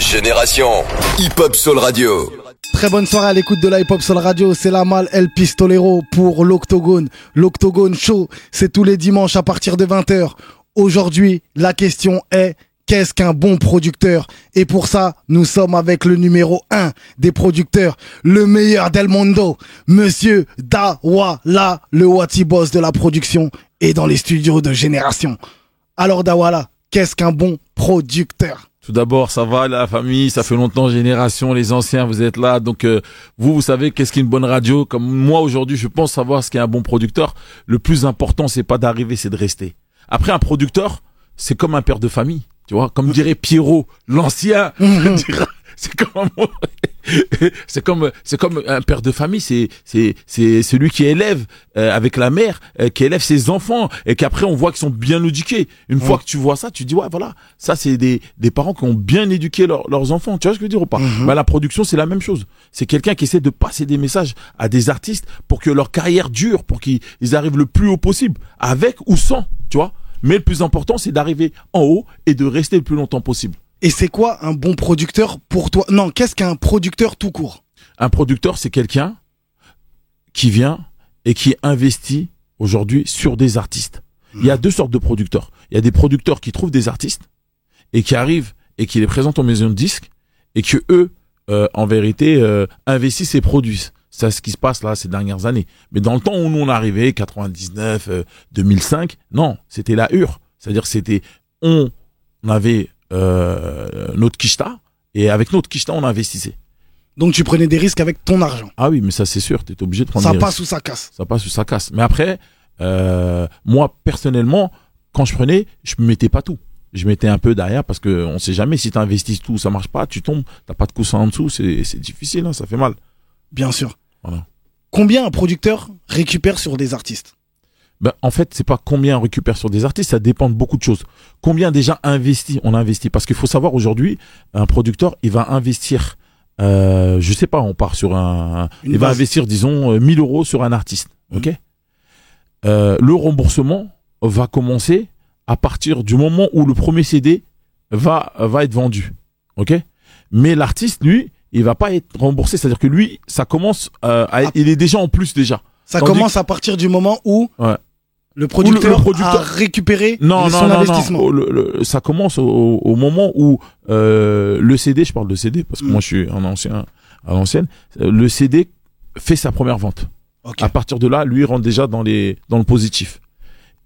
Génération Hip Hop Soul Radio. Très bonne soirée à l'écoute de la Hip Hop Soul Radio. C'est la malle El Pistolero pour l'Octogone. L'Octogone Show, c'est tous les dimanches à partir de 20h. Aujourd'hui, la question est qu'est-ce qu'un bon producteur? Et pour ça, nous sommes avec le numéro 1 des producteurs, le meilleur del mundo, Monsieur Dawala, le Wati Boss de la production et dans les studios de Génération. Alors Dawala, qu'est-ce qu'un bon producteur? Tout d'abord, ça va la famille, ça fait longtemps, génération, les anciens, vous êtes là. Donc euh, vous, vous savez qu'est-ce qu'une bonne radio? Comme moi aujourd'hui, je pense savoir ce qu'est un bon producteur. Le plus important, c'est pas d'arriver, c'est de rester. Après, un producteur, c'est comme un père de famille. Tu vois, comme dirait Pierrot, l'ancien, c'est comme c'est comme c'est comme un père de famille c'est c'est c'est celui qui élève euh, avec la mère euh, qui élève ses enfants et qu'après on voit qu'ils sont bien éduqués. Une fois que tu vois ça tu dis ouais voilà ça c'est des des parents qui ont bien éduqué leurs enfants. Tu vois ce que je veux dire ou pas? Mhm. bah, la production c'est la même chose. C'est quelqu'un qui essaie de passer des messages à des artistes pour que leur carrière dure pour qu'ils ils arrivent le plus haut possible avec ou sans tu vois? Mais le plus important c'est d'arriver en haut et de rester le plus longtemps possible Et c'est quoi un bon producteur pour toi? Non, qu'est-ce qu'un producteur tout court? Un producteur, c'est quelqu'un qui vient et qui investit aujourd'hui sur des artistes. Il y a deux sortes de producteurs. Il y a des producteurs qui trouvent des artistes et qui arrivent et qui les présentent aux maisons de disques et que eux, euh, en vérité, euh, investissent et produisent. C'est ce qui se passe là ces dernières années. Mais dans le temps où nous on arrivait, 99, euh, 2005, non, c'était la hure. C'est-à-dire que c'était on, on avait euh, notre kishta et avec notre kishta on investissait. Donc tu prenais des risques avec ton argent. Ah oui, mais ça c'est sûr, t'es obligé de prendre Ça des passe risques. ou ça casse. Ça passe ou ça casse. Mais après, euh, moi personnellement, quand je prenais, je me mettais pas tout. Je mettais un peu derrière parce que on sait jamais si t'investis tout, ça marche pas, tu tombes, t'as pas de coussin en dessous, c'est c'est difficile, hein, ça fait mal. Bien sûr. Voilà. Combien un producteur récupère sur des artistes? Ben, en fait, c'est pas combien on récupère sur des artistes, ça dépend de beaucoup de choses. Combien déjà investi, on investit? Parce qu'il faut savoir aujourd'hui, un producteur, il va investir, euh, je sais pas, on part sur un, Une il va investir, disons, euh, 1000 euros sur un artiste, ok? Euh, Le remboursement va commencer à partir du moment où le premier CD va va être vendu, ok? Mais l'artiste, lui, il va pas être remboursé, c'est-à-dire que lui, ça commence, euh, à- Ah. il est déjà en plus déjà. Ça Tandis commence à partir du moment où Ouais. Le, producteur le producteur- a récupéré non, son non, investissement. non. Oh, le- le- ça commence au, au moment où euh, le CD, je parle de CD parce que Mm. moi je suis un ancien, à l'ancienne, euh, le CD fait sa première vente. Ok. À partir de là, lui rentre déjà dans les dans le positif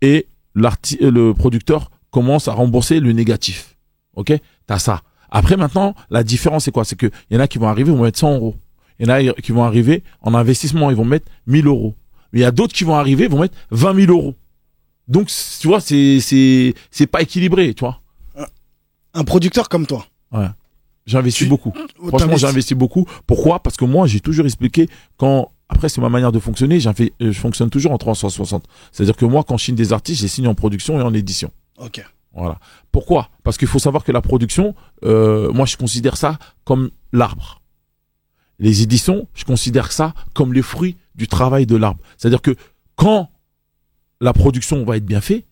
et euh, le producteur commence à rembourser le négatif. Ok, t'as ça. Après maintenant, la différence c'est quoi? C'est que y en a qui vont arriver, ils vont mettre 100 euros. Il y en a qui vont arriver en investissement, ils vont mettre 1000 euros. Mais il y a d'autres qui vont arriver, vont mettre 20 000 euros. Donc, tu vois, c'est, c'est, c'est pas équilibré, tu vois. Un producteur comme toi. J'ai investi Tu- beaucoup. Franchement, t'investis- j'ai investi beaucoup. Pourquoi? Parce que moi, j'ai toujours expliqué quand, après, c'est ma manière de fonctionner, fait, je fonctionne toujours en 360. C'est-à-dire que moi, quand je signe des artistes, j'ai signé en production et en édition. Ok. Voilà. Pourquoi? Parce qu'il faut savoir que la production, euh, moi, je considère ça comme l'arbre. Les éditions, je considère ça comme les fruits du travail de l'arbre. C'est-à-dire que quand la production va être bien faite,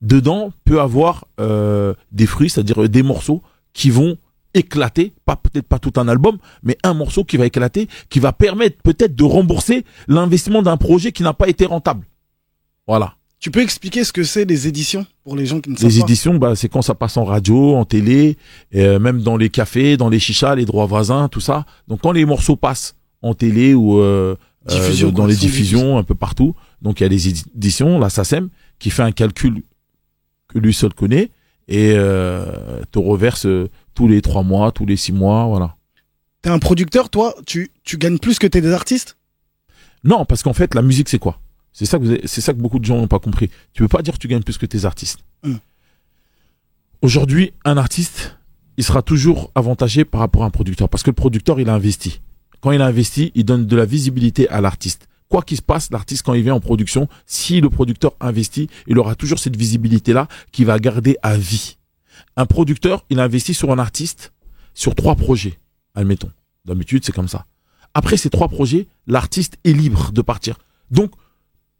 dedans peut avoir euh, des fruits, c'est-à-dire des morceaux qui vont éclater, pas peut-être pas tout un album, mais un morceau qui va éclater, qui va permettre peut-être de rembourser l'investissement d'un projet qui n'a pas été rentable. Voilà. Tu peux expliquer ce que c'est les éditions pour les gens qui ne savent Les pas éditions, bah, c'est quand ça passe en radio, en télé, et, euh, même dans les cafés, dans les chichas, les droits voisins, tout ça. Donc quand les morceaux passent en télé ou euh, euh, Diffusion, dans quoi, les diffusions un peu partout, donc il y a les éditions, la SACEM, qui fait un calcul que lui seul connaît et euh, te reverse euh, tous les trois mois, tous les six mois, voilà. T'es un producteur, toi, tu, tu gagnes plus que t'es des artistes? Non, parce qu'en fait, la musique, c'est quoi? C'est ça que c'est ça que beaucoup de gens n'ont pas compris. Tu peux pas dire que tu gagnes plus que tes artistes. Mm. Aujourd'hui, un artiste, il sera toujours avantagé par rapport à un producteur, parce que le producteur, il a investi. Quand il a investi, il donne de la visibilité à l'artiste. Quoi qu'il se passe, l'artiste, quand il vient en production, si le producteur investit, il aura toujours cette visibilité-là qui va garder à vie. Un producteur, il investit sur un artiste, sur trois projets, admettons. D'habitude, c'est comme ça. Après ces trois projets, l'artiste est libre de partir. Donc,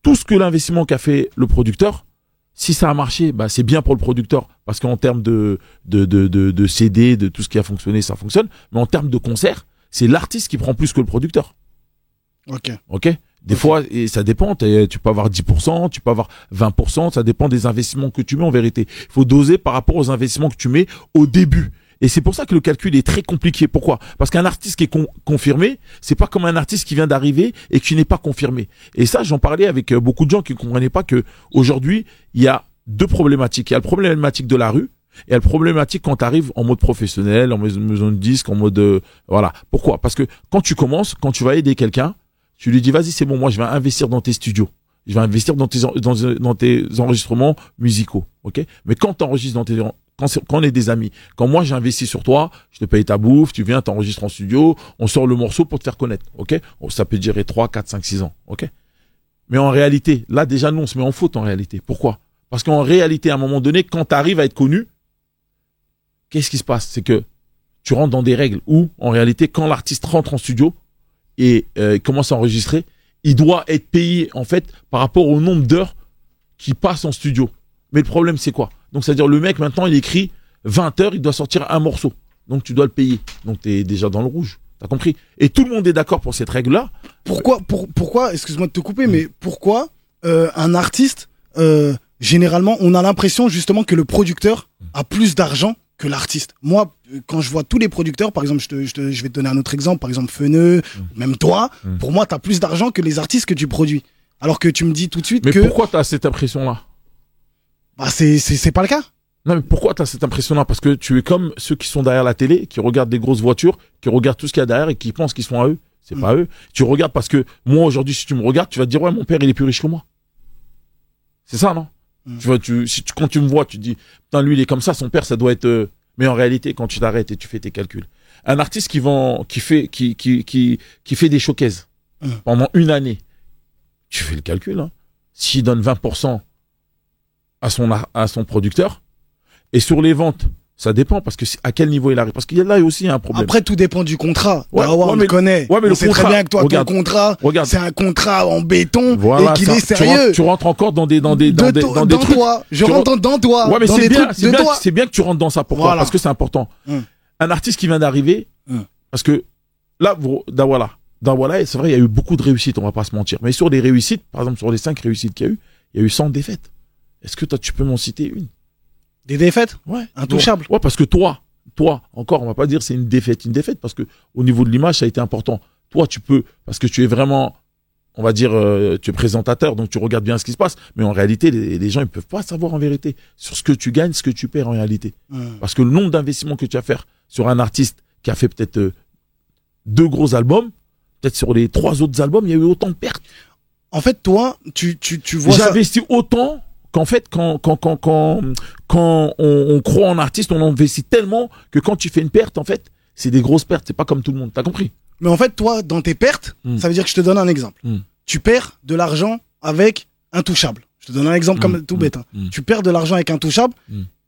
tout ce que l'investissement qu'a fait le producteur, Si ça a marché, bah c'est bien pour le producteur parce qu'en termes de de de CD, de tout ce qui a fonctionné, ça fonctionne. Mais en termes de concert, c'est l'artiste qui prend plus que le producteur. Ok. Ok? Des fois, et ça dépend. Tu peux avoir 10%, tu peux avoir 20%. Ça dépend des investissements que tu mets en vérité. Il faut doser par rapport aux investissements que tu mets au début. Et c'est pour ça que le calcul est très compliqué. Pourquoi? Parce qu'un artiste qui est con- confirmé, c'est pas comme un artiste qui vient d'arriver et qui n'est pas confirmé. Et ça, j'en parlais avec euh, beaucoup de gens qui ne comprenaient pas que aujourd'hui, il y a deux problématiques. Il y a le problématique de la rue et il y a le problématique quand tu arrives en mode professionnel, en maison de disque, en mode euh, voilà. Pourquoi? Parce que quand tu commences, quand tu vas aider quelqu'un, tu lui dis vas-y c'est bon moi je vais investir dans tes studios. Je vais investir dans tes dans, tes enregistrements musicaux ok? Mais quand tu enregistres dans tes quand, quand on est des amis quand moi j'investis sur toi je te paye ta bouffe tu viens t'enregistres en studio on sort le morceau pour te faire connaître ok? Oh, ça peut durer 3 4 5 6 ans ok? Mais en réalité là déjà nous on se met en faute en réalité. Pourquoi? Parce qu'en réalité à un moment donné quand tu arrives à être connu qu'est-ce qui se passe? C'est que tu rentres dans des règles où en réalité quand l'artiste rentre en studio et euh, commence à enregistrer, il doit être payé en fait par rapport au nombre d'heures qu'il passe en studio. Mais le problème c'est quoi? Donc c'est-à-dire le mec maintenant il écrit 20 heures, il doit sortir un morceau. Donc tu dois le payer. Donc tu es déjà dans le rouge. T'as compris? Et tout le monde est d'accord pour cette règle-là. Pourquoi, pour, pourquoi, excuse-moi de te couper, mais pourquoi euh, un artiste, euh, généralement, on a l'impression justement que le producteur a plus d'argent que l'artiste. Moi, quand je vois tous les producteurs, par exemple, je, te, je, te- je vais te donner un autre exemple, par exemple Feneux, même toi, Mm. pour moi, tu as plus d'argent que les artistes que tu produis. Alors que tu me dis tout de suite Mais que pourquoi tu as cette impression-là? Bah, c'est pas le cas. Non mais pourquoi tu as cette impression-là? Parce que tu es comme ceux qui sont derrière la télé, qui regardent des grosses voitures, qui regardent tout ce qu'il y a derrière et qui pensent qu'ils sont à eux. C'est Mm. pas eux. Tu regardes parce que moi aujourd'hui, si tu me regardes, tu vas te dire ouais mon père il est plus riche que moi. C'est ça non? Tu vois, tu, si tu, quand tu me vois, tu te dis putain lui il est comme ça, son père ça doit être. euh, Mais en réalité, quand tu t'arrêtes et tu fais tes calculs, un artiste qui vend, qui fait, qui qui qui qui fait des showcases Mm. pendant une année, tu fais le calcul. Hein. S'il donne 20% à son à son producteur et sur les ventes, ça dépend parce que à quel niveau il arrive. Parce qu'il y a là aussi un problème. Après, tout dépend du contrat. Ouais, Dawa, ouais, on mais- le connaît. ouais, mais on le sait contrat- très bien que toi, regarde. ton contrat, Regarde. c'est un contrat en béton Voilà, et qu'il est tu sérieux. rentres, tu rentres encore dans des dans des dans de des dans des trucs. toi. Je Tu rentre dans toi. Ouais, mais dans c'est bien, c'est bien, bien que tu rentres dans ça. Pourquoi Voilà. Parce que c'est important. Hum. Un artiste qui vient d'arriver, Hum. parce que là, Dawala, Dawala, c'est vrai, il y a eu beaucoup de réussites, on va pas se mentir. Mais sur les réussites, par exemple, sur les cinq réussites qu'il y a eu, il y a eu 100 défaites. Est-ce que toi, tu peux m'en citer une? Des défaites? Ouais. Intouchable. Ouais, parce que toi, toi, encore, on va pas dire c'est une défaite, une défaite, parce que au niveau de l'image, ça a été important. Toi, tu peux, parce que tu es vraiment, on va dire, euh, tu es présentateur, donc tu regardes bien ce qui se passe. Mais en réalité, les, les gens, ils peuvent pas savoir en vérité sur ce que tu gagnes, ce que tu perds en réalité. Parce que le nombre d'investissements que tu vas faire sur un artiste qui a fait peut-être euh, deux gros albums, peut-être sur les trois autres albums, il y a eu autant de pertes. En fait, toi, tu, tu, tu vois J'ai ça. autant qu'en fait, quand, quand, quand, quand, quand on, on croit en artiste, on investit tellement que quand tu fais une perte, en fait, c'est des grosses pertes. C'est pas comme tout le monde. T'as compris? Mais en fait, toi, dans tes pertes, Hmm. ça veut dire que je te donne un exemple. Hmm. Tu perds de l'argent avec Intouchable. Je te donne un exemple comme Hmm, tout bête. hein. Tu perds de l'argent avec Intouchable.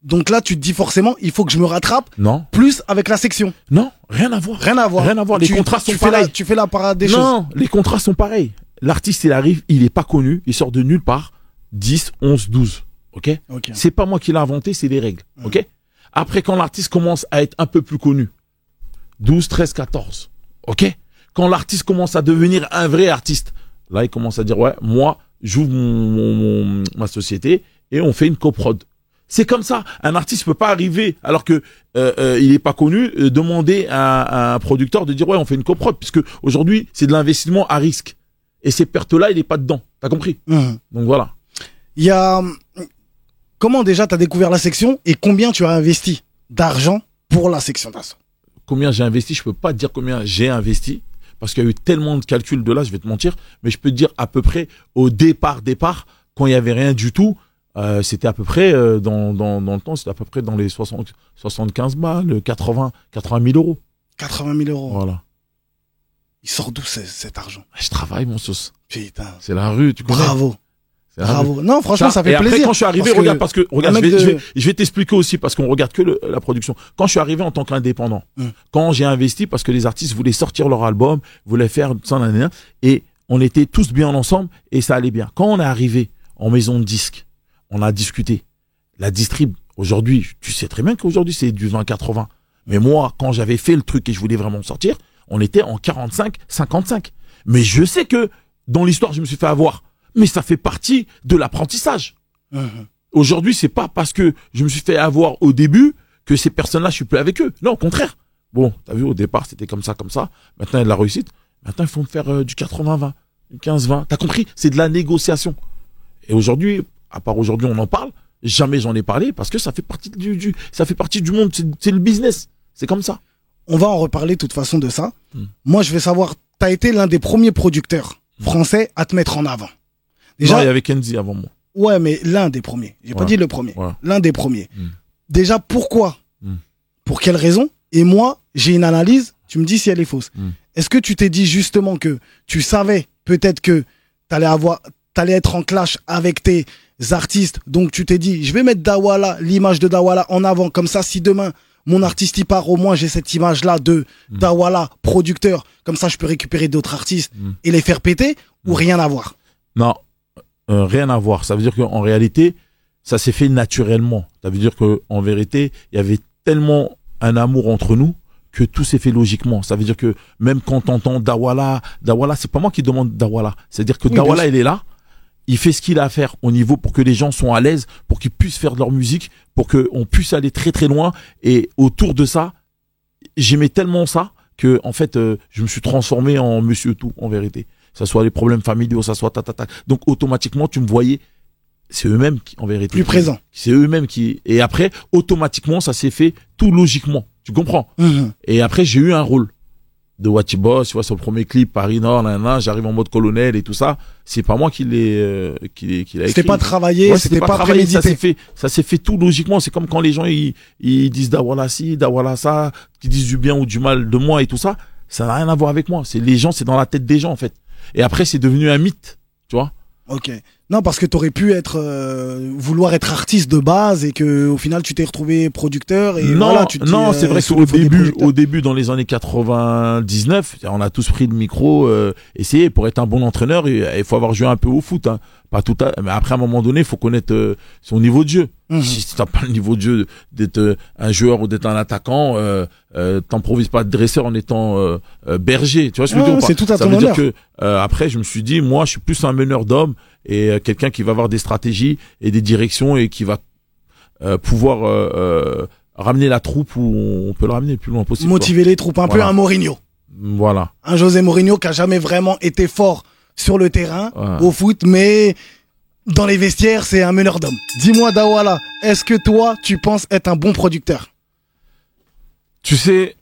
Donc là, tu te dis forcément, il faut que je me rattrape Non, plus avec la section. non, rien à voir. Rien à voir. Rien à voir. Les Tu- contrats tu sont fais la, pareils. Tu fais la parade des choses. non, les contrats sont pareils. L'artiste, il arrive, il est pas connu, il sort de nulle part. 10, 11, 12. Ok? Ok. C'est pas moi qui l'ai inventé, c'est les règles. Mm. Ok? Après, quand l'artiste commence à être un peu plus connu, 12, 13, 14. Ok? Quand l'artiste commence à devenir un vrai artiste, là, il commence à dire, ouais, moi, j'ouvre mon, mon- ma société et on fait une coprod. C'est comme ça. Un artiste peut pas arriver alors que euh, euh, il est pas connu, euh, demander à, à un producteur de dire ouais on fait une coprod puisque aujourd'hui c'est de l'investissement à risque et ces pertes là il est pas dedans. T'as compris? Donc voilà. Il y a. Comment déjà tu as découvert la section et combien tu as investi d'argent pour la section d'assaut? Combien j'ai investi, je peux pas te dire combien j'ai investi parce qu'il y a eu tellement de calculs de là, je vais te mentir, mais je peux te dire à peu près au départ, départ, quand il y avait rien du tout, euh, c'était à peu près euh, dans, dans, dans le temps, c'était à peu près dans les 60, 75 balles, 80, 80 000 euros. 80 000 euros. Voilà. Il sort d'où ce- cet argent? Je travaille mon sauce. Putain. C'est la rue, tu connais? Bravo. Bravo. Non, franchement, ça, et fait après, plaisir. quand je suis arrivé, Parce regarde, parce que, regarde, je vais, je de- vais, je vais t'expliquer aussi, parce qu'on regarde que le- la production. Quand je suis arrivé en tant qu'indépendant, Hum. quand j'ai investi, parce que les artistes voulaient sortir leur album, voulaient faire ça, et on était tous bien ensemble, et ça allait bien. Quand on est arrivé en maison de disque, on a discuté. La distrib, aujourd'hui, tu sais très bien qu'aujourd'hui c'est du 20-80. Mais moi, quand j'avais fait le truc et je voulais vraiment sortir, on était en 45-55. Mais je sais que dans l'histoire, je me suis fait avoir. Mais ça fait partie de l'apprentissage. Mhm. Aujourd'hui, c'est pas parce que je me suis fait avoir au début que ces personnes-là, je suis plus avec eux. Non, au contraire. Bon, t'as vu, au départ, c'était comme ça, comme ça. Maintenant, il y a de la réussite. Maintenant, il faut me faire euh, du 80-20, du 15-20. T'as compris? C'est de la négociation. Et aujourd'hui, à part aujourd'hui, on en parle. Jamais j'en ai parlé parce que ça fait partie du, du ça fait partie du monde. C'est le business. C'est comme ça. On va en reparler de toute façon de ça. Hmm. Moi, je vais savoir, t'as été l'un des premiers producteurs français à te mettre en avant? Déjà, il y avait Kenzie avant moi. ouais, mais l'un des premiers. J'ai pas dit le premier. Ouais. L'un des premiers. Hmm. Déjà, pourquoi Hmm. Pour quelle raison Et moi, j'ai une analyse. Tu me dis si elle est fausse. Hmm. Est-ce que tu t'es dit justement que tu savais peut-être que t'allais avoir, t'allais être en clash avec tes artistes. Donc tu t'es dit, je vais mettre Dawala, l'image de Dawala en avant. Comme ça, si demain mon artiste y part, au moins j'ai cette image-là de. Dawala, producteur. Comme ça, je peux récupérer d'autres artistes et les faire péter ou rien à voir. Non, euh, rien à voir. Ça veut dire qu'en réalité, ça s'est fait naturellement. Ça veut dire que en vérité, il y avait tellement un amour entre nous que tout s'est fait logiquement. Ça veut dire que même quand t'entends Dawala, Dawala, c'est pas moi qui demande Dawala. C'est-à-dire que Oui, Dawala, il est là. Il fait ce qu'il a à faire au niveau pour que les gens soient à l'aise, pour qu'ils puissent faire de leur musique, pour qu'on puisse aller très très loin. Et autour de ça, j'aimais tellement ça que en fait, euh, je me suis transformé en Monsieur Tout en vérité. Ça soit les problèmes familiaux, ça soit ta ta ta. Donc automatiquement, tu me voyais. C'est eux-mêmes qui, en vérité, Plus présent. C'est eux-mêmes qui. Et après, automatiquement, ça s'est fait tout logiquement. Tu comprends? Mhm. Et après, j'ai eu un rôle de Watchy Boss. Tu vois, sur le premier clip, Paris Nord, nan, nan, j'arrive en mode colonel et tout ça. C'est pas moi qui l'ai, euh, qui qui l'a C'était pas travaillé, Ouais, c'était pas, travaillé, ça s'est fait, ça s'est fait tout logiquement. C'est comme quand les gens ils, ils disent Dawala ci, Dawala ça, qui disent du bien ou du mal de moi et tout ça. Ça n'a rien à voir avec moi. C'est les gens, c'est dans la tête des gens en fait. Et après, c'est devenu un mythe, tu vois. Ok. Non, parce que t'aurais pu être, euh, vouloir être artiste de base et que au final tu t'es retrouvé producteur et non, voilà, tu non, euh, c'est vrai souvent, qu'au début, au début, dans les années 99, on a tous pris le micro, euh, essayer pour être un bon entraîneur, il il faut avoir joué un peu au foot, hein. Pas tout à, mais après à un moment donné, il faut connaître euh, son niveau de jeu. Mhm. Si t'as pas le niveau de jeu d'être euh, un joueur ou d'être un attaquant, euh, euh, t'improvises pas de dresseur en étant euh, berger. Tu vois ce que je veux dire c'est tout à Ça ton veut dire que euh, après, je me suis dit, moi, je suis plus un meneur d'hommes et quelqu'un qui va avoir des stratégies et des directions et qui va euh, pouvoir ramener la troupe où on peut le ramener le plus loin possible. quoi. Motiver les troupes, un peu un Mourinho. Voilà. Un José Mourinho qui a jamais vraiment été fort sur le terrain, Ouais. au foot, mais dans les vestiaires, c'est un meneur d'hommes. Dis-moi, Dawala, est-ce que toi, tu penses être un bon producteur? Tu sais,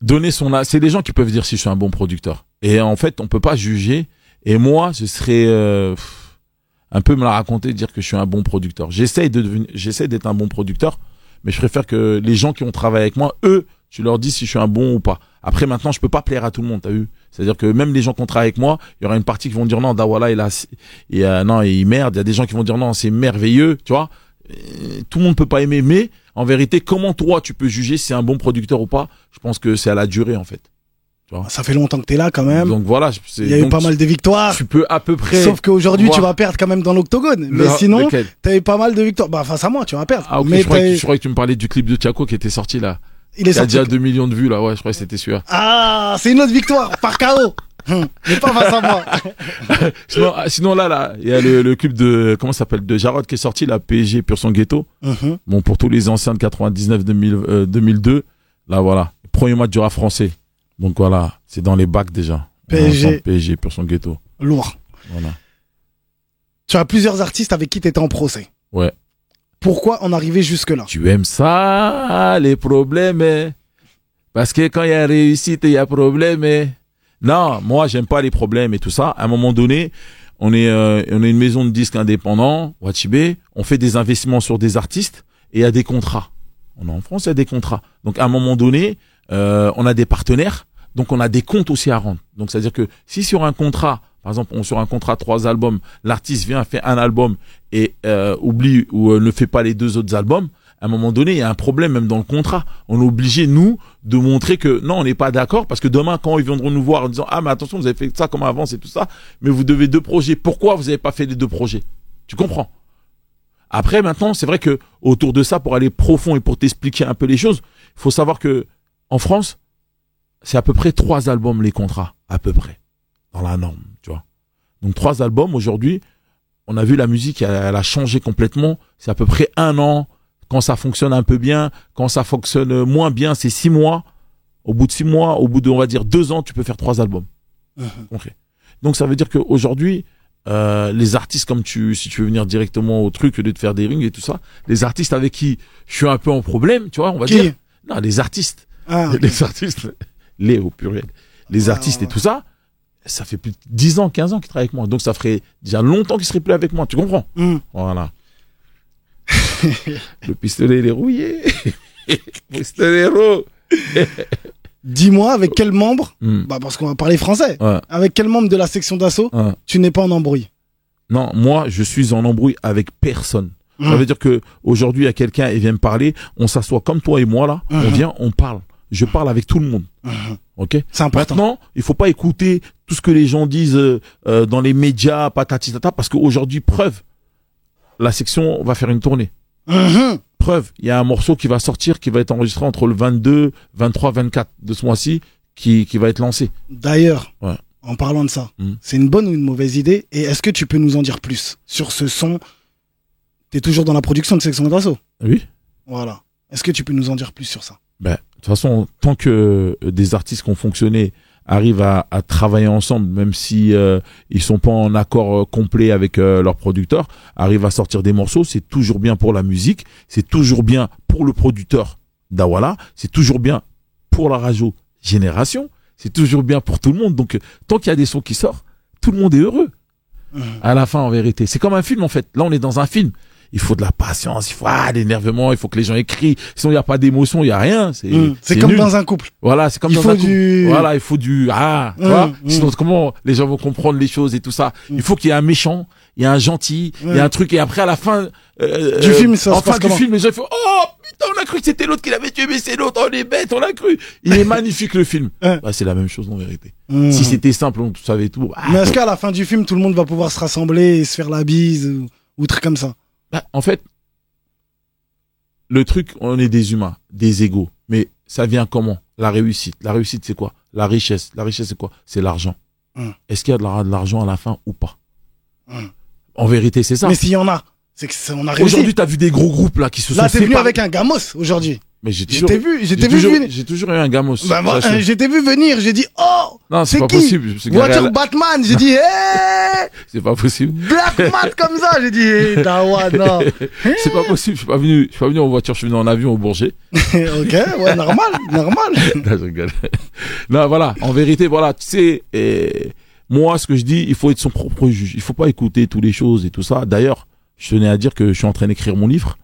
donner son c'est des gens qui peuvent dire si je suis un bon producteur. Et en fait, on peut pas juger. Et moi, ce serait euh, un peu me la raconter, dire que je suis un bon producteur. J'essaye de devenir, j'essaie d'être un bon producteur, mais je préfère que les gens qui ont travaillé avec moi, eux, tu leur dis si je suis un bon ou pas. Après, maintenant, je peux pas plaire à tout le monde, t'as vu? C'est-à-dire que même les gens qui ont travaillé avec moi, il y aura une partie qui vont dire non, Dawala, il a, il a non, il merde. Il y a des gens qui vont dire non, c'est merveilleux, tu vois Euh, Tout le monde peut pas aimer, mais en vérité, comment toi tu peux juger si c'est un bon producteur ou pas? Je pense que c'est à la durée en fait. Ça fait longtemps que t'es là quand même. Donc voilà, Il y a eu pas mal de victoires. Tu peux à peu près. Sauf qu'aujourd'hui, tu vas perdre quand même dans l'octogone. Mais sinon, t'as eu pas mal de victoires. Bah, face à moi, tu vas perdre. Ah ok, mais je, croyais que, eu- je croyais que tu me parlais du clip de Tiako qui était sorti là. Il est Il a déjà 2 millions de vues là, ouais, je croyais que c'était celui-là. Ah, c'est une autre victoire par KO. Hum, mais pas face à moi. Sinon, ah, sinon là, là, il y a le, le clip de, comment s'appelle, de Jarod qui est sorti, la PSG Pur son ghetto. Mhm. Bon, pour tous les anciens de 99, 2000, euh, 2002, là voilà, premier match du rap français. Donc voilà, c'est dans les bacs déjà. PSG. PSG Pur son ghetto. Lourd. Voilà. Tu as plusieurs artistes avec qui t'étais en procès. Ouais. Pourquoi en arriver jusque-là? Tu aimes ça, les problèmes, eh Parce que quand il y a réussite, il y a problème, eh Non, moi, j'aime pas les problèmes et tout ça. À un moment donné, on est, euh, on est une maison de disques indépendant, Wachibé, on fait des investissements sur des artistes et il y a des contrats. On est en France, il y a des contrats. Donc, à un moment donné, euh, on a des partenaires, donc on a des comptes aussi à rendre. Donc, c'est-à-dire que si sur un contrat, par exemple, on sur un contrat trois albums, l'artiste vient fait un album et euh, oublie ou euh, ne fait pas les deux autres albums, à un moment donné, il y a un problème même dans le contrat. On est obligé, nous, de montrer que non, on n'est pas d'accord parce que demain, quand ils viendront nous voir en disant ah mais attention, vous avez fait ça comme avance et tout ça, mais vous devez deux projets. Pourquoi vous n'avez pas fait les deux projets? Tu comprends? Après, maintenant, c'est vrai que autour de ça, pour aller profond et pour t'expliquer un peu les choses, il faut savoir que en France, c'est à peu près trois albums les contrats, à peu près, dans la norme. Donc trois albums aujourd'hui. On a vu la musique, elle, elle a changé complètement. C'est à peu près un an. Quand ça fonctionne un peu bien, quand ça fonctionne moins bien, c'est six mois. Au bout de six mois, au bout de, on va dire, deux ans, tu peux faire trois albums. Ok. Donc ça veut dire qu'aujourd'hui, euh, les artistes, comme tu, si tu veux venir directement au truc, au lieu de faire des rings et tout ça, les artistes avec qui je suis un peu en problème, tu vois, on va Qui? dire. Non, les artistes. Ah. Les artistes, les au pluriel. Les Ouais, artistes et tout ça, ça fait plus de 10 ans, 15 ans qu'ils travaillent avec moi. Donc ça ferait déjà longtemps qu'ils seraient plus avec moi, tu comprends? Hum. Voilà. Le pistolet, il est rouillé. Pistolero. Dis-moi avec quel membre, Hmm. bah parce qu'on va parler français, Ouais, avec quel membre de la section d'assaut ouais. tu n'es pas en embrouille? Non, moi, je suis en embrouille avec personne. Ça Hum. veut dire que aujourd'hui, il y a quelqu'un, il vient me parler, on s'assoit comme toi et moi là, on Mhm. vient, on parle. Je parle avec tout le monde. Ok C'est important. Maintenant, il faut pas écouter tout ce que les gens disent euh, euh, dans les médias, patati tata, parce qu'aujourd'hui, preuve, la section va faire une tournée. Mhm. Preuve, il y a un morceau qui va sortir, qui va être enregistré entre le 22, 23, 24 de ce mois-ci, qui, qui va être lancé. D'ailleurs, Ouais. en parlant de ça, Hmm. c'est une bonne ou une mauvaise idée Et est-ce que tu peux nous en dire plus sur ce son? T'es toujours dans la production de section d'assaut Oui. Voilà. Est-ce que tu peux nous en dire plus sur ça? Ben, de toute façon, tant que euh, des artistes qui ont fonctionné arrivent à, à travailler ensemble, même si euh, ils sont pas en accord euh, complet avec euh, leur producteur, arrivent à sortir des morceaux, c'est toujours bien pour la musique, c'est toujours bien pour le producteur d'Awala, c'est toujours bien pour la radio Génération, c'est toujours bien pour tout le monde. Donc, tant qu'il y a des sons qui sortent, tout le monde est heureux. Mhm. À la fin, en vérité, c'est comme un film en fait. Là, on est dans un film. Il faut de la patience, il faut ah, l'énervement, il faut que les gens écrivent. Sinon, il n'y a pas d'émotion, il n'y a rien. C'est Hmm. C'est comme nul. dans un couple. Voilà, c'est comme Il dans faut un couple. du- Voilà, il faut du ah, tu Hum, vois. hum. Sinon, comment les gens vont comprendre les choses et tout ça? Il faut qu'il y ait un méchant, il y a un gentil, il y a un truc et après à la fin euh, Du euh, film, ça se en fin passe du film, les gens font oh putain, on a cru que c'était l'autre qui l'avait tué, mais c'est l'autre, on est bête, on l'a cru. Il est magnifique le film. Bah, c'est la même chose en vérité. Mhm. Si c'était simple, on savait tout. bah, Mais est-ce qu'à la fin du film, tout le monde va pouvoir se rassembler et se faire la bise ou, ou truc comme ça? Bah, en fait, le truc, on est des humains, des égaux. Mais ça vient comment? La réussite. La réussite, c'est quoi? La richesse. La richesse, c'est quoi? C'est l'argent. Hum. Est-ce qu'il y a de la- de l'argent à la fin ou pas? Hum. En vérité, c'est ça. Mais s'il y en a, c'est que ça- on a réussi. Aujourd'hui, t'as vu des gros groupes là qui se Là, sont t'es venu avec un gamos aujourd'hui. Mais j'ai toujours, vu, t'ai vu venir. j'ai toujours eu un gamos. Bah, euh, je t'ai vu venir, j'ai dit oh non, c'est pas qui possible. Voiture Batman, j'ai dit hey c'est pas possible. Black Mat comme ça, j'ai dit hey, Dawa, non. c'est pas possible. Je suis pas venu, je suis pas venu en voiture, je suis venu en avion au Bourget. ok, ouais, normal, normal. Non, je rigole. non, voilà. En vérité, voilà, tu sais, moi, ce que je dis, il faut être son propre juge. Il faut pas écouter toutes les choses et tout ça. D'ailleurs, je tenais à dire que je suis en train d'écrire mon livre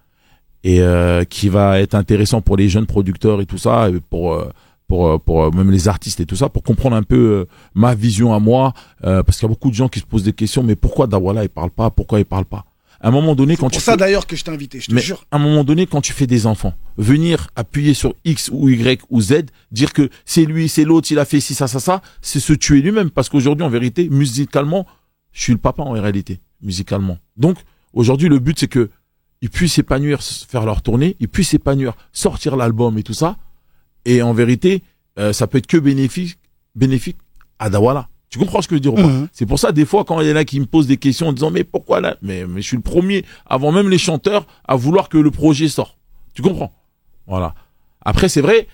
et euh, qui va être intéressant pour les jeunes producteurs et tout ça, et pour euh, pour euh, pour euh, même les artistes et tout ça, pour comprendre un peu euh, ma vision à moi, euh, parce qu'il y a beaucoup de gens qui se posent des questions. Mais pourquoi Dawala il parle pas? Pourquoi il parle pas? À un moment donné, quand Pour tu ça fais- d'ailleurs que je t'ai invité, je te mais jure. à un moment donné, quand tu fais des enfants, venir appuyer sur X ou Y ou Z, dire que c'est lui, c'est l'autre, il a fait ci, ça, ça, ça, c'est se tuer lui-même. Parce qu'aujourd'hui, en vérité, musicalement, je suis le papa en réalité, musicalement. Donc, aujourd'hui, le but, c'est que ils puissent s'épanouir, faire leur tournée, ils puissent s'épanouir, sortir l'album et tout ça. Et en vérité, euh, ça peut être que bénéfique, bénéfique à Dawala. Tu comprends ce que je veux dire Mhm. c'est pour ça, des fois, quand il y en a qui me posent des questions en disant, mais pourquoi là? Mais, mais je suis le premier, avant même les chanteurs, à vouloir que le projet sorte. Tu comprends? Voilà. Après, c'est vrai,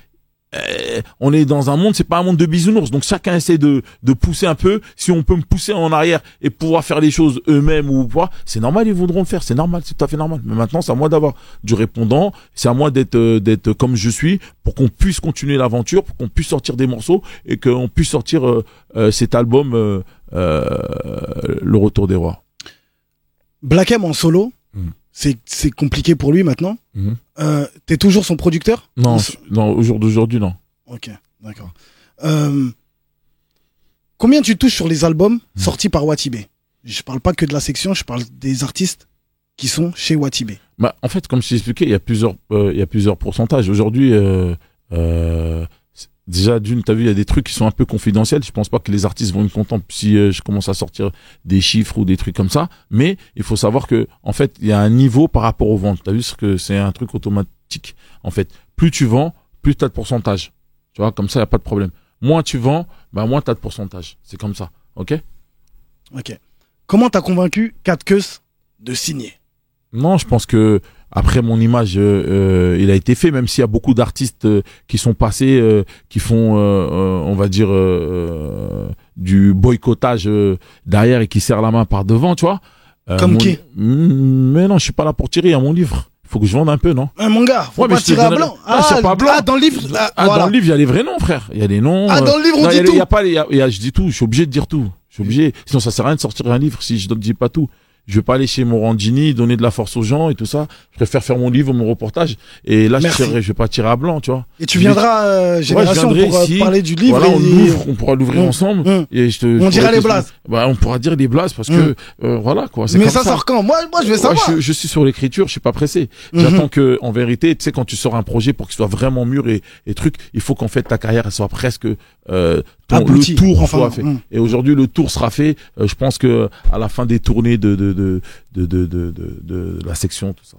euh, on est dans un monde, c'est pas un monde de bisounours. Donc chacun essaie de, de pousser un peu. Si on peut me pousser en arrière et pouvoir faire les choses eux-mêmes ou pas, c'est normal, ils voudront le faire. C'est normal, c'est tout à fait normal. Mais maintenant, c'est à moi d'avoir du répondant. C'est à moi d'être euh, d'être comme je suis pour qu'on puisse continuer l'aventure, pour qu'on puisse sortir des morceaux et qu'on puisse sortir euh, euh, cet album euh, euh, Le Retour des Rois. Black M en solo, Mhm. C'est c'est compliqué pour lui maintenant. Mhm. Euh, T'es toujours son producteur? Non, non, au jour d'aujourd'hui, non. Ok, d'accord. Euh, combien tu touches sur les albums Mhm. sortis par Watibé Je parle pas que de la section, je parle des artistes qui sont chez Watibé. Bah, en fait, comme je t'ai expliqué, il y a plusieurs, euh, il y a plusieurs pourcentages. Aujourd'hui, déjà d'une, t'as vu, il y a des trucs qui sont un peu confidentiels. Je pense pas que les artistes vont être contents si euh, je commence à sortir des chiffres ou des trucs comme ça. Mais il faut savoir que, en fait, il y a un niveau par rapport aux ventes. T'as vu ce que c'est un truc automatique. En fait, plus tu vends, plus t'as de pourcentage. Tu vois, comme ça, il y a pas de problème. Moins tu vends, bah moins t'as de pourcentage. C'est comme ça. Ok? Ok. Comment t'as convaincu Kat Keus de signer? Non, je pense que après mon image, euh, euh, il a été fait, même s'il y a beaucoup d'artistes euh, qui sont passés, euh, qui font, on va dire, euh, du boycottage euh, derrière et qui serrent la main par devant, tu vois. Comme mon- qui? Mm, Mais non, je suis pas là pour tirer à mon livre. Il faut que je vende un peu, non? Ah, mon gars, faut Ouais, mais pas tirer à blanc. Ah, c'est pas blanc. ah, dans le livre, ah, Ah, voilà. dans le livre, il y a les vrais noms, frère. Il y a les noms. Ah, dans le livre, on non, dit il y a- tout. Il y a pas, il y a- il y a- je dis tout. Je suis obligé de dire tout. Je suis obligé. Sinon, ça sert à rien de sortir un livre si je ne dis pas tout. Je vais pas aller chez Morandini, donner de la force aux gens et tout ça. Je préfère faire mon livre, mon reportage. Et là, je, tirerai- je vais pas tirer à blanc, tu vois. Et tu viendras, euh, Génération, pour euh, ici. parler du livre. voilà, on et- l'ouvre, on pourra l'ouvrir Hum, ensemble. hum. Et je te, On je dira les blases. Bah, on pourra dire les blases parce que, euh, voilà, quoi. Mais comme ça, sort quand? Moi, moi, je vais Ouais, savoir. je, je suis sur l'écriture, je suis pas pressé. J'attends que, en vérité, tu sais, quand tu sors un projet pour qu'il soit vraiment mûr et, et truc, il faut qu'en fait ta carrière elle soit presque euh, ton- Abouti. le tour Enfin, soit fait. hum. Et aujourd'hui, le tour sera fait. Euh, je pense que à la fin des tournées de de de de de, de, de- de la section, tout ça.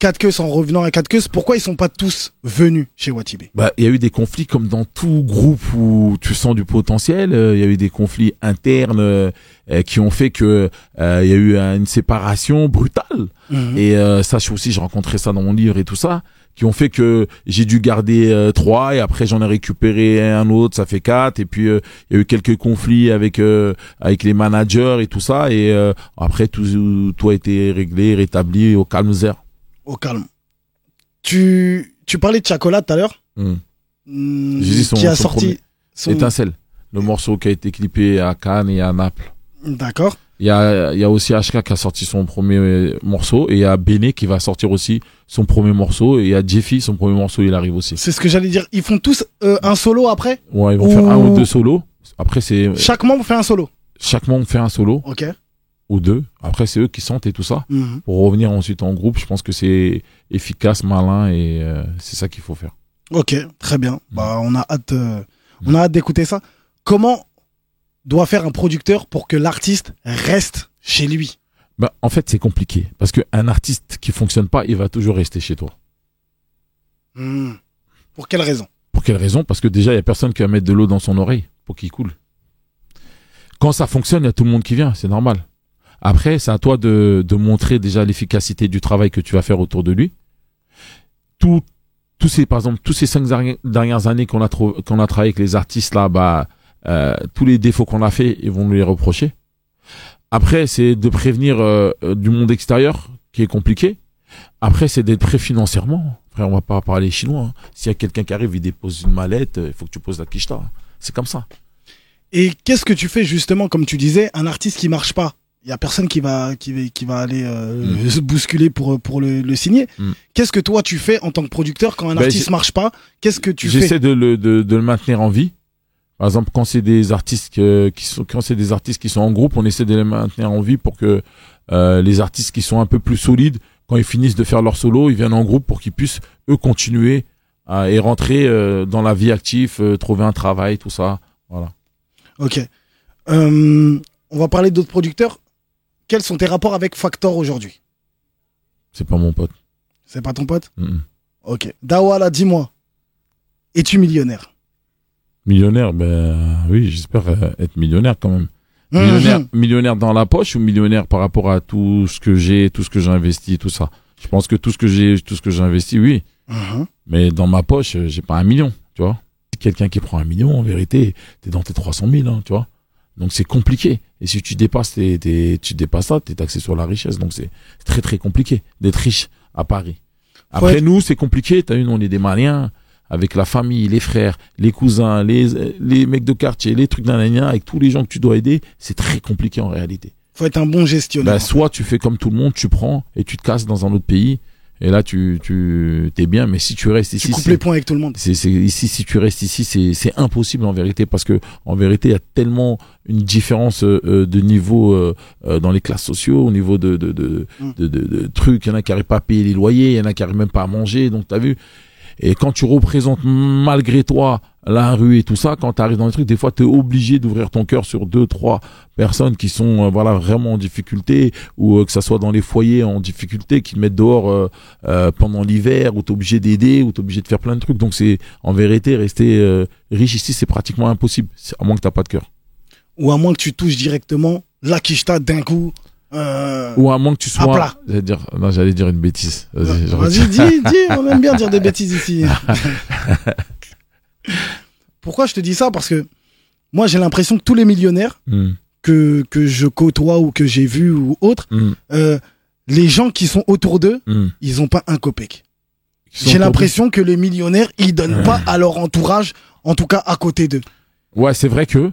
Kat Keus, en revenant à Kat Keus, pourquoi ils sont pas tous venus chez Watibé? Bah, il y a eu des conflits comme dans tout groupe où tu sens du potentiel. euh, Il y a eu des conflits internes euh, euh, qui ont fait que euh, il y a eu une séparation brutale. Mhm. Et ça, je aussi, j'ai rencontré ça dans mon livre et tout ça, qui ont fait que j'ai dû garder trois et après j'en ai récupéré un autre, ça fait quatre. Et puis il y a eu quelques conflits avec avec les managers et tout ça. Et après tout tout a été réglé, rétabli au calme zéro. Au calme. Tu, tu parlais de Chocolat tout à l'heure Hum. Hmm, J'ai dit son- qui a son sorti son... Étincelle, le morceau qui a été clippé à Cannes et à Naples. D'accord. Il y a, y a aussi HK qui a sorti son premier morceau et il y a Bene qui va sortir aussi son premier morceau et il y a Jeffy, son premier morceau, il arrive aussi. C'est ce que j'allais dire. Ils font tous euh, un solo après Ouais, ils vont Ou- faire un ou deux solos. Après, c'est Chaque membre fait un solo. chaque membre fait un solo Ok. Ou deux. Après, c'est eux qui sentent et tout ça. Mhm. Pour revenir ensuite en groupe, je pense que c'est efficace, malin et euh, c'est ça qu'il faut faire. Ok, très bien. Bah, on a hâte, euh, on a hâte d'écouter ça. Comment doit faire un producteur pour que l'artiste reste chez lui? Bah, en fait, c'est compliqué parce qu'un artiste qui fonctionne pas, il va toujours rester chez toi. Hmm. Pour quelle raison? Pour quelle raison? Parce que déjà, il y a personne qui va mettre de l'eau dans son oreille pour qu'il coule. Quand ça fonctionne, il y a tout le monde qui vient, c'est normal. Après, c'est à toi de, de montrer déjà l'efficacité du travail que tu vas faire autour de lui. Tout, tous ces, par exemple, tous ces cinq dernières- années qu'on a, qu'on a travaillé avec les artistes là, bah, euh, tous les défauts qu'on a fait, ils vont nous les reprocher. Après, c'est de prévenir euh, euh, du monde extérieur, qui est compliqué. Après, c'est d'être prêt financièrement. Frère, on va pas parler chinois. hein. S'il y a quelqu'un qui arrive, il dépose une mallette, il faut que tu poses la quicheta. C'est comme ça. Et qu'est-ce que tu fais justement, comme tu disais, un artiste qui marche pas? Il y a personne qui va qui va, qui va aller euh, se bousculer pour pour le, le signer. Mm. Qu'est-ce que toi tu fais en tant que producteur quand un Ben, artiste marche pas? Qu'est-ce que tu fais? J'essaie de le, de, de le maintenir en vie. Par exemple, quand c'est des artistes que- qui sont, quand c'est des artistes qui sont en groupe, on essaie de les maintenir en vie pour que euh, les artistes qui sont un peu plus solides, quand ils finissent de faire leur solo, ils viennent en groupe pour qu'ils puissent eux continuer à, et rentrer euh, dans la vie active, euh, trouver un travail, tout ça. Voilà. Ok. Euh, on va parler d'autres producteurs. Quels sont tes rapports avec Factor aujourd'hui? C'est pas mon pote. C'est pas ton pote? Ok. Dawala, dis-moi. Es-tu millionnaire? Millionnaire, ben oui, j'espère euh, être millionnaire quand même. Millionnaire, Mhm. millionnaire dans la poche ou millionnaire par rapport à tout ce que j'ai, tout ce que j'ai investi, tout ça? Je pense que tout ce que j'ai, tout ce que j'ai investi, oui. Mhm. Mais dans ma poche, euh, j'ai pas un million, tu vois. Quelqu'un qui prend un million, en vérité, t'es dans tes 300 000, hein, tu vois. Donc c'est compliqué. Et si tu dépasses, tes, tes- tu dépasses ça, t'es taxé sur la richesse. Donc c'est très très compliqué d'être riche à Paris. Après Ouais. nous, c'est compliqué. T'as nous, on est des Maliens avec la famille, les frères, les cousins, les les mecs de quartier, les trucs d'un avec tous les gens que tu dois aider. C'est très compliqué en réalité. Faut être un bon gestionnaire. Bah, soit tu fais comme tout le monde, tu prends et tu te casses dans un autre pays. Et là, tu tu t'es bien. Mais si tu restes tu ici, coupes c'est- les points avec tout le monde. c'est c'est ici si tu restes ici c'est c'est impossible en vérité parce que en vérité il y a tellement une différence euh, euh, de niveau euh, euh, dans les classes sociaux au niveau de de de, Mm. de, de- de trucs il y en a qui arrivent pas à payer les loyers il y en a qui arrivent même pas à manger donc t'as vu Et quand tu représentes malgré toi la rue et tout ça, quand tu arrives dans les trucs, des fois tu es obligé d'ouvrir ton cœur sur deux, trois personnes qui sont euh, voilà vraiment en difficulté ou euh, que ça soit dans les foyers en difficulté, qui te mettent dehors euh, pendant l'hiver ou tu es obligé d'aider ou tu es obligé de faire plein de trucs. Donc c'est en vérité rester riche ici, c'est pratiquement impossible, à moins que t'as pas de cœur. Ou à moins que tu touches directement la quicheta d'un coup. Euh... Ou à moins que tu À sois plat. j'allais dire non, j'allais dire une bêtise. Vas-y, dis, dis, on aime bien dire des bêtises ici. Pourquoi je te dis ça? Parce que moi, j'ai l'impression que tous les millionnaires Hmm, que, que je côtoie ou que j'ai vus ou autres, hmm, euh, les gens qui sont autour d'eux, hmm. ils ont pas un copec. J'ai l'impression que les millionnaires, ils donnent pas à leur entourage, en tout cas à côté d'eux. Ouais, c'est vrai que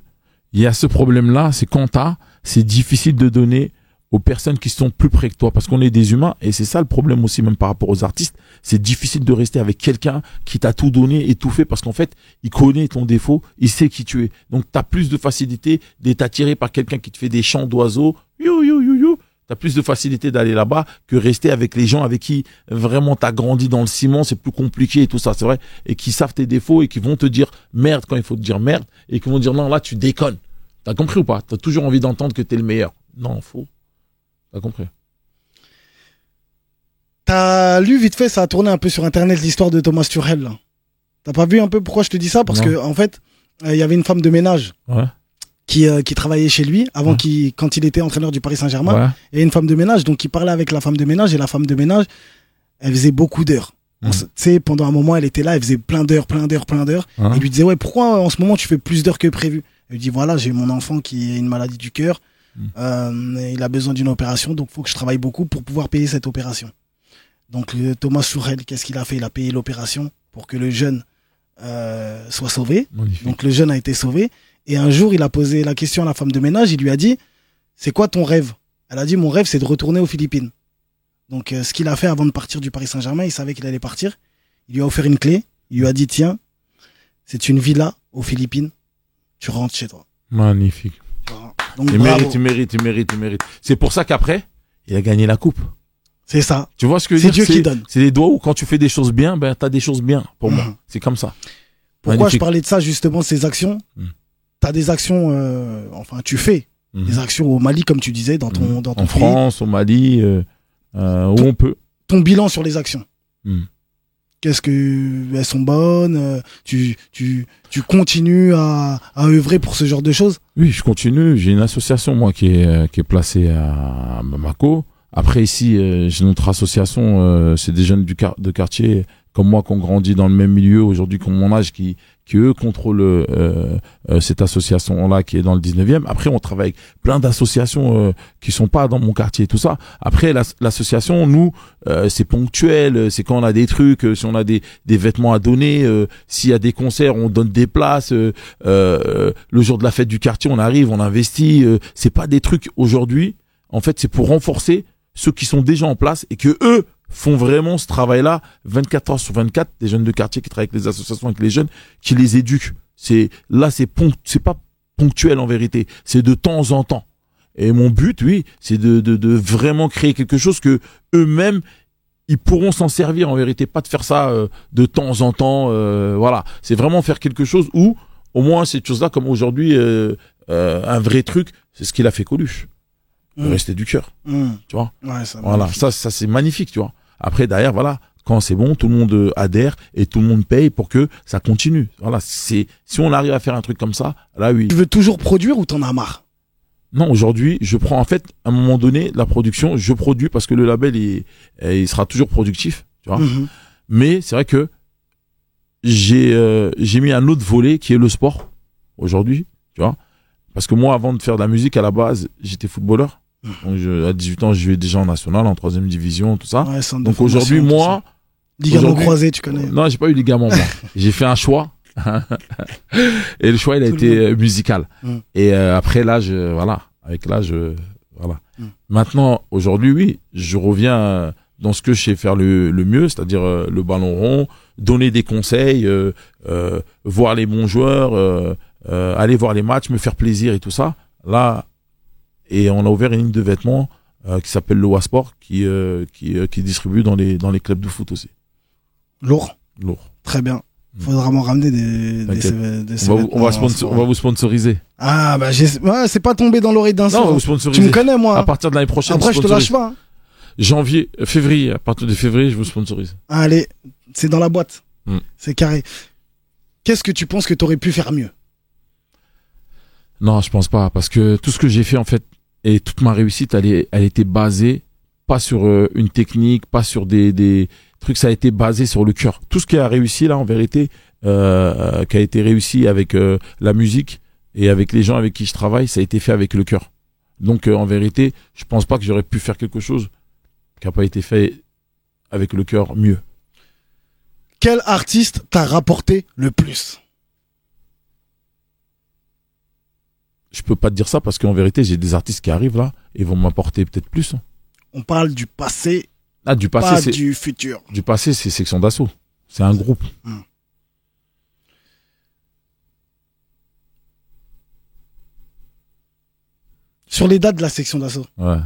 il y a ce problème-là, c'est quand t'as, c'est difficile de donner aux personnes qui sont plus près que toi, parce qu'on est des humains, et c'est ça le problème aussi, même par rapport aux artistes, c'est difficile de rester avec quelqu'un qui t'a tout donné et tout fait, parce qu'en fait, il connaît ton défaut, il sait qui tu es. Donc t'as plus de facilité d'être attiré par quelqu'un qui te fait des chants d'oiseaux, you, you, you, you. T'as plus de facilité d'aller là-bas que rester avec les gens avec qui vraiment t'as grandi dans le ciment, c'est plus compliqué et tout ça, c'est vrai, et qui savent tes défauts et qui vont te dire merde quand il faut te dire merde, et qui vont dire non là tu déconnes. T'as compris ou pas? T'as toujours envie d'entendre que t'es le meilleur. Non, faux. T'as compris T'as lu vite fait, ça a tourné un peu sur internet l'histoire de Thomas Tuchel. là. T'as pas vu un peu pourquoi je te dis ça? Parce Non. que en fait, euh, il y avait une femme de ménage Ouais. qui, euh, qui travaillait chez lui avant Ouais. qu'il, quand il était entraîneur du Paris Saint-Germain. Ouais. Et une femme de ménage, donc il parlait avec la femme de ménage et la femme de ménage, elle faisait beaucoup d'heures. Se- Tu sais, pendant un moment, elle était là, elle faisait plein d'heures, plein d'heures, plein d'heures. Il lui disait, ouais, pourquoi en ce moment tu fais plus d'heures que prévu? Elle lui dit, voilà, j'ai mon enfant qui a une maladie du cœur. Euh, il a besoin d'une opération, donc faut que je travaille beaucoup pour pouvoir payer cette opération. Donc euh, Thomas Sourel, qu'est-ce qu'il a fait? Il a payé l'opération pour que le jeune euh, soit sauvé. Magnifique. Donc le jeune a été sauvé. Et un jour, il a posé la question à la femme de ménage. Il lui a dit, c'est quoi ton rêve? Elle a dit, mon rêve, c'est de retourner aux Philippines. Donc euh, ce qu'il a fait avant de partir du Paris Saint-Germain, il savait qu'il allait partir. Il lui a offert une clé. Il lui a dit, tiens, c'est une villa aux Philippines. Tu rentres chez toi. Magnifique. Donc Il mérite, il mérite, il mérite, il mérite. C'est pour ça qu'après, il a gagné la coupe. C'est ça. Tu vois ce que je C'est veux dire? Dieu qui donne. C'est les doigts où quand tu fais des choses bien, ben t'as des choses bien. Pour moi, Mhm. c'est comme ça. Pourquoi Magnifique. je parlais de ça justement, ces actions? Mm. T'as des actions, euh, enfin tu fais Mhm. des actions au Mali comme tu disais dans ton Mhm. dans ton en pays. France, au Mali, euh, euh, où on peut. Ton bilan sur les actions. Qu'est-ce que elles sont bonnes euh, Tu tu tu continues à à œuvrer pour ce genre de choses? Oui, je continue. J'ai une association moi qui est euh, qui est placée à Bamako. Après ici, euh, j'ai notre association. c'est des jeunes du de quartier comme moi qui ont grandi dans le même milieu aujourd'hui, comme mon âge, qui qui eux contrôlent euh, euh, cette association là qui est dans le 19e. Après, on travaille avec plein d'associations euh, qui sont pas dans mon quartier et tout ça. Après, l'as- l'association, nous, euh, c'est ponctuel. euh, C'est quand on a des trucs, euh, si on a des des vêtements à donner, s'il y a des concerts, on donne des places. le jour de la fête du quartier, on arrive, on investit. c'est pas des trucs aujourd'hui. En fait, c'est pour renforcer ceux qui sont déjà en place et que eux font vraiment ce travail-là 24 heures sur 24. Des jeunes de quartier qui travaillent avec les associations, avec les jeunes, qui les éduquent. C'est là, c'est c'est pas ponctuel en vérité. C'est de temps en temps. Et mon but, oui, c'est de, de, de vraiment créer quelque chose que eux-mêmes ils pourront s'en servir en vérité, pas de faire ça euh, de temps en temps. euh, voilà, c'est vraiment faire quelque chose où au moins cette chose-là, comme aujourd'hui, euh, euh, un vrai truc, c'est ce qu'il a fait Coluche. Mm. Rester du cœur, Mm. tu vois. Ouais, ça Voilà, magnifique. ça, ça c'est magnifique, tu vois. Après, derrière, voilà, quand c'est bon, tout le monde euh, adhère et tout le monde paye pour que ça continue. Voilà, c'est si on arrive à faire un truc comme ça, là oui. Tu veux toujours produire ou t'en as marre? Non, aujourd'hui, je prends en fait à un moment donné la production, je produis parce que le label il, il sera toujours productif, tu vois. Mhm. Mais c'est vrai que j'ai euh, j'ai mis un autre volet qui est le sport aujourd'hui, tu vois. Parce que moi, avant de faire de la musique, à la base, j'étais footballeur. Mhm. Donc, je, à 18 ans, je jouais déjà en national, en troisième division, tout ça. Ouais, Donc aujourd'hui, moi, ligament croisé, tu connais. non, j'ai pas eu ligament, moi. j'ai fait un choix. et le choix, il a Tout été euh, musical. Mm. Et euh, après l'âge, euh, voilà, avec l'âge, voilà. Mm. Maintenant, aujourd'hui, oui, je reviens euh, dans ce que je sais faire le, le mieux, c'est-à-dire euh, le ballon rond, donner des conseils, euh, euh, voir les bons joueurs, euh, euh, aller voir les matchs, me faire plaisir et tout ça. Là, et on a ouvert une ligne de vêtements euh, qui s'appelle le Wasport, qui euh, qui, euh, qui distribue dans les dans les clubs de foot aussi. Lourd. Lourd. Très bien. Mm. Faudra m'en ramener des, des, T'inquiète. des On va, vous- on, va vêtements, sponsor- c'est on va vous sponsoriser. Ah, bah, ouais, c'est pas tombé dans l'oreille d'un Non, on va vous Tu sponsoriser. me connais, moi. À partir de l'année prochaine, Après, je te lâche pas. hein. Janvier, euh, février, à partir de février, je vous sponsorise. Allez, c'est dans la boîte. Mm. C'est carré. Qu'est-ce que tu penses que t'aurais pu faire mieux? Non, je pense pas, parce que tout ce que j'ai fait en fait et toute ma réussite, elle, est, elle était basée pas sur euh, une technique, pas sur des, des trucs, ça a été basé sur le cœur. Tout ce qui a réussi là, en vérité, euh, qui a été réussi avec euh, la musique et avec les gens avec qui je travaille, ça a été fait avec le cœur. Donc en vérité, je pense pas que j'aurais pu faire quelque chose qui a pas été fait avec le cœur mieux. Quel artiste t'a rapporté le plus? Je peux pas te dire ça parce qu'en vérité, j'ai des artistes qui arrivent là et vont m'apporter peut-être plus. hein. On parle du passé, Ah, du pas passé, c'est du futur. du passé, c'est section d'assaut. C'est un groupe. Sur les dates de la section d'assaut, Ouais.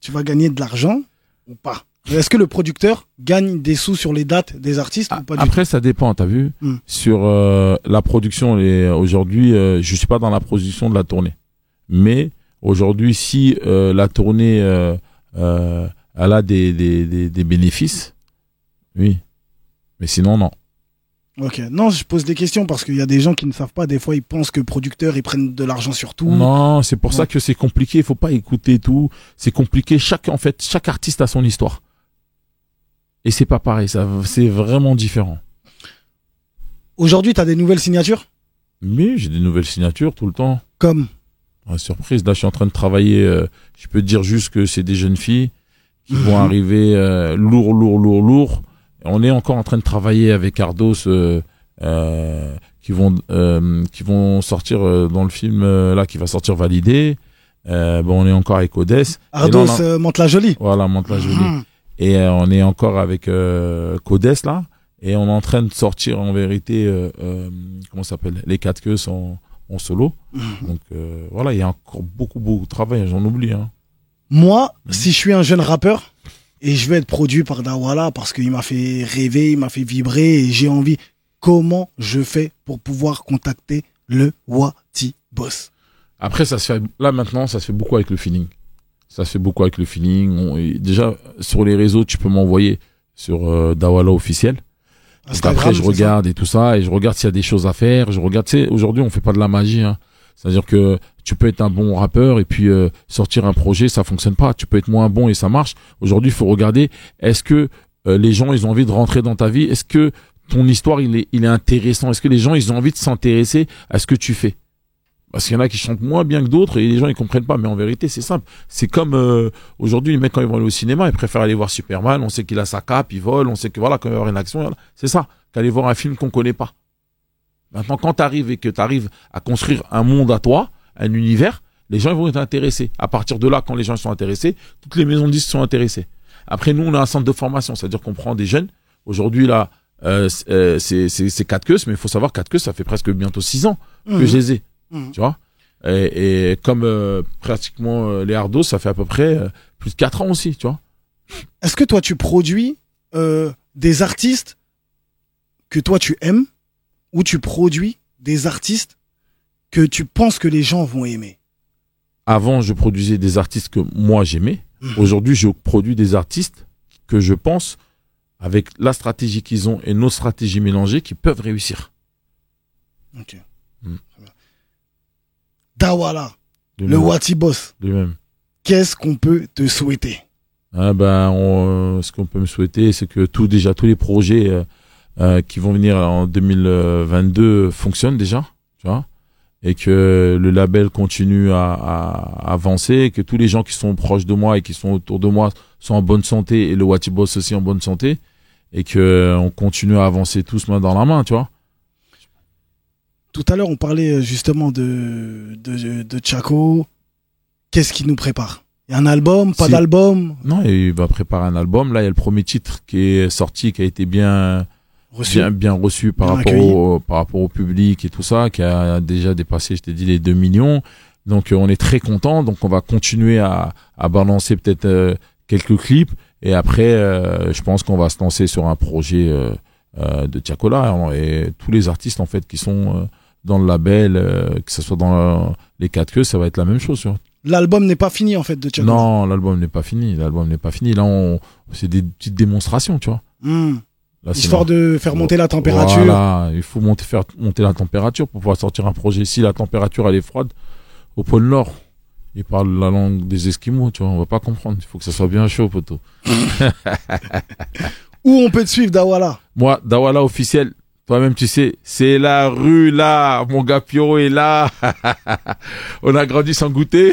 tu vas gagner de l'argent ou pas? Est-ce que le producteur gagne des sous sur les dates des artistes ou pas du tout Après, ça dépend, t'as vu Hmm. Sur euh, la production, et aujourd'hui, euh, je suis pas dans la production de la tournée. Mais aujourd'hui, si euh, la tournée, euh, euh, elle a des, des, des, des bénéfices, oui. Mais sinon, non. Ok. Non, je pose des questions parce qu'il y a des gens qui ne savent pas. Des fois, ils pensent que producteurs, ils prennent de l'argent sur tout. Non, c'est pour ça que c'est compliqué. Il faut pas écouter tout. C'est compliqué. Chaque, en fait, chaque artiste a son histoire. Et c'est pas pareil. Ça, c'est vraiment différent. Aujourd'hui, tu as des nouvelles signatures? Mais j'ai des nouvelles signatures tout le temps. Comme? Ouais, surprise, là je suis en train de travailler, euh, je peux te dire juste que c'est des jeunes filles qui Mhm. vont arriver euh, lourd, lourd, lourd, lourd. On est encore en train de travailler avec Ardos euh, euh, qui vont euh, qui vont sortir euh, dans le film euh, là qui va sortir validé. Euh, bon, on est encore avec Odès. Ardos, non. euh, Mantes-la-Jolie. Voilà, monte la jolie. Et euh, on est encore avec euh, Codes là. Et on est en train de sortir en vérité, euh, comment ça s'appelle? Les quatre queues en, en solo. Mhm. Donc euh, voilà, il y a encore beaucoup, beaucoup de travail, j'en oublie. Hein. Moi, Mhm. si je suis un jeune rappeur et je vais être produit par Dawala parce qu'il m'a fait rêver, il m'a fait vibrer et j'ai envie, comment je fais pour pouvoir contacter le Wati Boss? Après, ça se fait, là maintenant, ça se fait beaucoup avec le feeling. Ça se fait beaucoup avec le feeling. On- déjà, sur les réseaux, tu peux m'envoyer sur euh, Dawala officiel. Donc Instagram, après, je regarde et tout ça, et je regarde s'il y a des choses à faire. Je regarde, tu sais, aujourd'hui, on fait pas de la magie. Hein. C'est-à-dire que tu peux être un bon rappeur et puis euh, sortir un projet, ça fonctionne pas. Tu peux être moins bon et ça marche. Aujourd'hui, il faut regarder, est-ce que euh, les gens, ils ont envie de rentrer dans ta vie? Est-ce que ton histoire, il est, il est intéressant? Est-ce que les gens, ils ont envie de s'intéresser à ce que tu fais? Parce qu'il y en a qui chantent moins bien que d'autres et les gens, ils comprennent pas. Mais en vérité, c'est simple. C'est comme euh, aujourd'hui, les mecs, quand ils vont aller au cinéma, ils préfèrent aller voir Superman. On sait qu'il a sa cape, il vole. On sait que voilà, quand il va y avoir une action, voilà. c'est ça qu'aller voir un film qu'on connaît pas. Maintenant, quand tu arrives et que tu arrives à construire un monde à toi, un univers, les gens ils vont être intéressés. À partir de là, quand les gens sont intéressés, toutes les maisons de disques sont intéressées. Après, nous, on a un centre de formation, c'est-à-dire qu'on prend des jeunes. Aujourd'hui, là, euh, c'est- euh, c'est c'est- c'est quatre queues, mais il faut savoir quatre queues, ça fait presque bientôt six ans que Mhm. je les ai, Mhm. tu vois? Et, et comme euh, pratiquement euh, les Hardos, ça fait à peu près euh, plus de quatre ans aussi, tu vois. Est-ce que toi, tu produis euh, des artistes que toi, tu aimes ou tu produis des artistes que tu penses que les gens vont aimer? Avant, je produisais des artistes que moi j'aimais. Mhm. Aujourd'hui, je produis des artistes que je pense, avec la stratégie qu'ils ont et nos stratégies mélangées, qui peuvent réussir. Ok. Mhm. Dawala, De le même. Wati Boss, De même. qu'est-ce qu'on peut te souhaiter? Ah ben, on- euh, ce qu'on peut me souhaiter, c'est que tout déjà tous les projets euh, euh, qui vont venir en 2022 fonctionnent déjà, tu vois, et que le label continue à, à avancer, que tous les gens qui sont proches de moi et qui sont autour de moi sont en bonne santé et le Wati Boss aussi en bonne santé, et que on continue à avancer tous main dans la main, tu vois? Tout à l'heure, on parlait euh, justement de, de, de Chaco. Qu'est-ce qui nous prépare? Un album, pas d'album? Non, il va préparer un album. Là, il y a le premier titre qui est sorti, qui a été bien reçu bien, bien reçu par Bien rapport, au, par rapport au public et tout ça, qui a déjà dépassé, je t'ai dit, les 2 millions. Donc euh, on est très content. Donc on va continuer à, à balancer peut-être euh, quelques clips. Et après, euh, je pense qu'on va se lancer sur un projet euh, de Tiakola et tous les artistes en fait qui sont euh, dans le label, euh, que ce soit dans euh, les quatre queues, ça va être la même chose. L'album n'est pas fini en fait de Tchèque. Non, l'album n'est pas fini. L'album n'est pas fini. Là, on, c'est des petites démonstrations, tu vois. Là, c'est Histoire de faire monter la température. Voilà, il faut monter, faire monter la température pour pouvoir sortir un projet. Si la température elle est froide, au pôle Nord, ils parlent la langue des Esquimaux, tu vois, on va pas comprendre. Il faut que ça soit bien chaud, poteau. Où on peut te suivre, Dawala? Moi, Dawala officiel, toi-même tu sais, c'est la rue là, mon gars Pierrot est là. on a grandi sans goûter.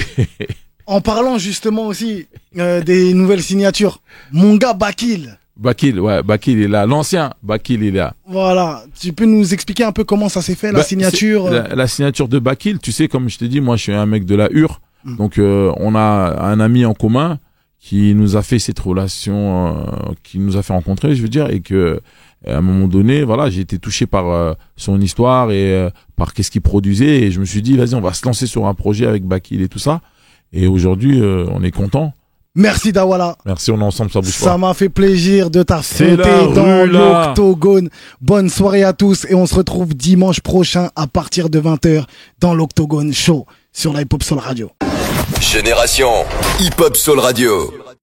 En parlant justement aussi euh, des nouvelles signatures, mon gars Bakil. Bakil, ouais, Bakil est là. L'ancien Bakil est là. Voilà, tu peux nous expliquer un peu comment ça s'est fait, la Bah, signature euh, la, la signature de Bakil, tu sais, comme je t'ai dit, moi je suis un mec de la Hure. Mm. Donc euh, on a un ami en commun qui nous a fait cette relation, euh, qui nous a fait rencontrer, je veux dire, et que à un moment donné, voilà, j'ai été touché par euh, son histoire et euh, par qu'est-ce qu'il produisait, et je me suis dit, vas-y, on va se lancer sur un projet avec Bakil et tout ça. Et aujourd'hui, euh, on est content. Merci Dawala. Merci, on est ensemble, ça bouge Ça pas. m'a fait plaisir de t'affronter dans l'Octogone. Bonne soirée à tous et on se retrouve dimanche prochain à partir de 20h dans l'Octogone Show sur la Hip Hop Soul Radio. Génération Hip Hop Soul Radio.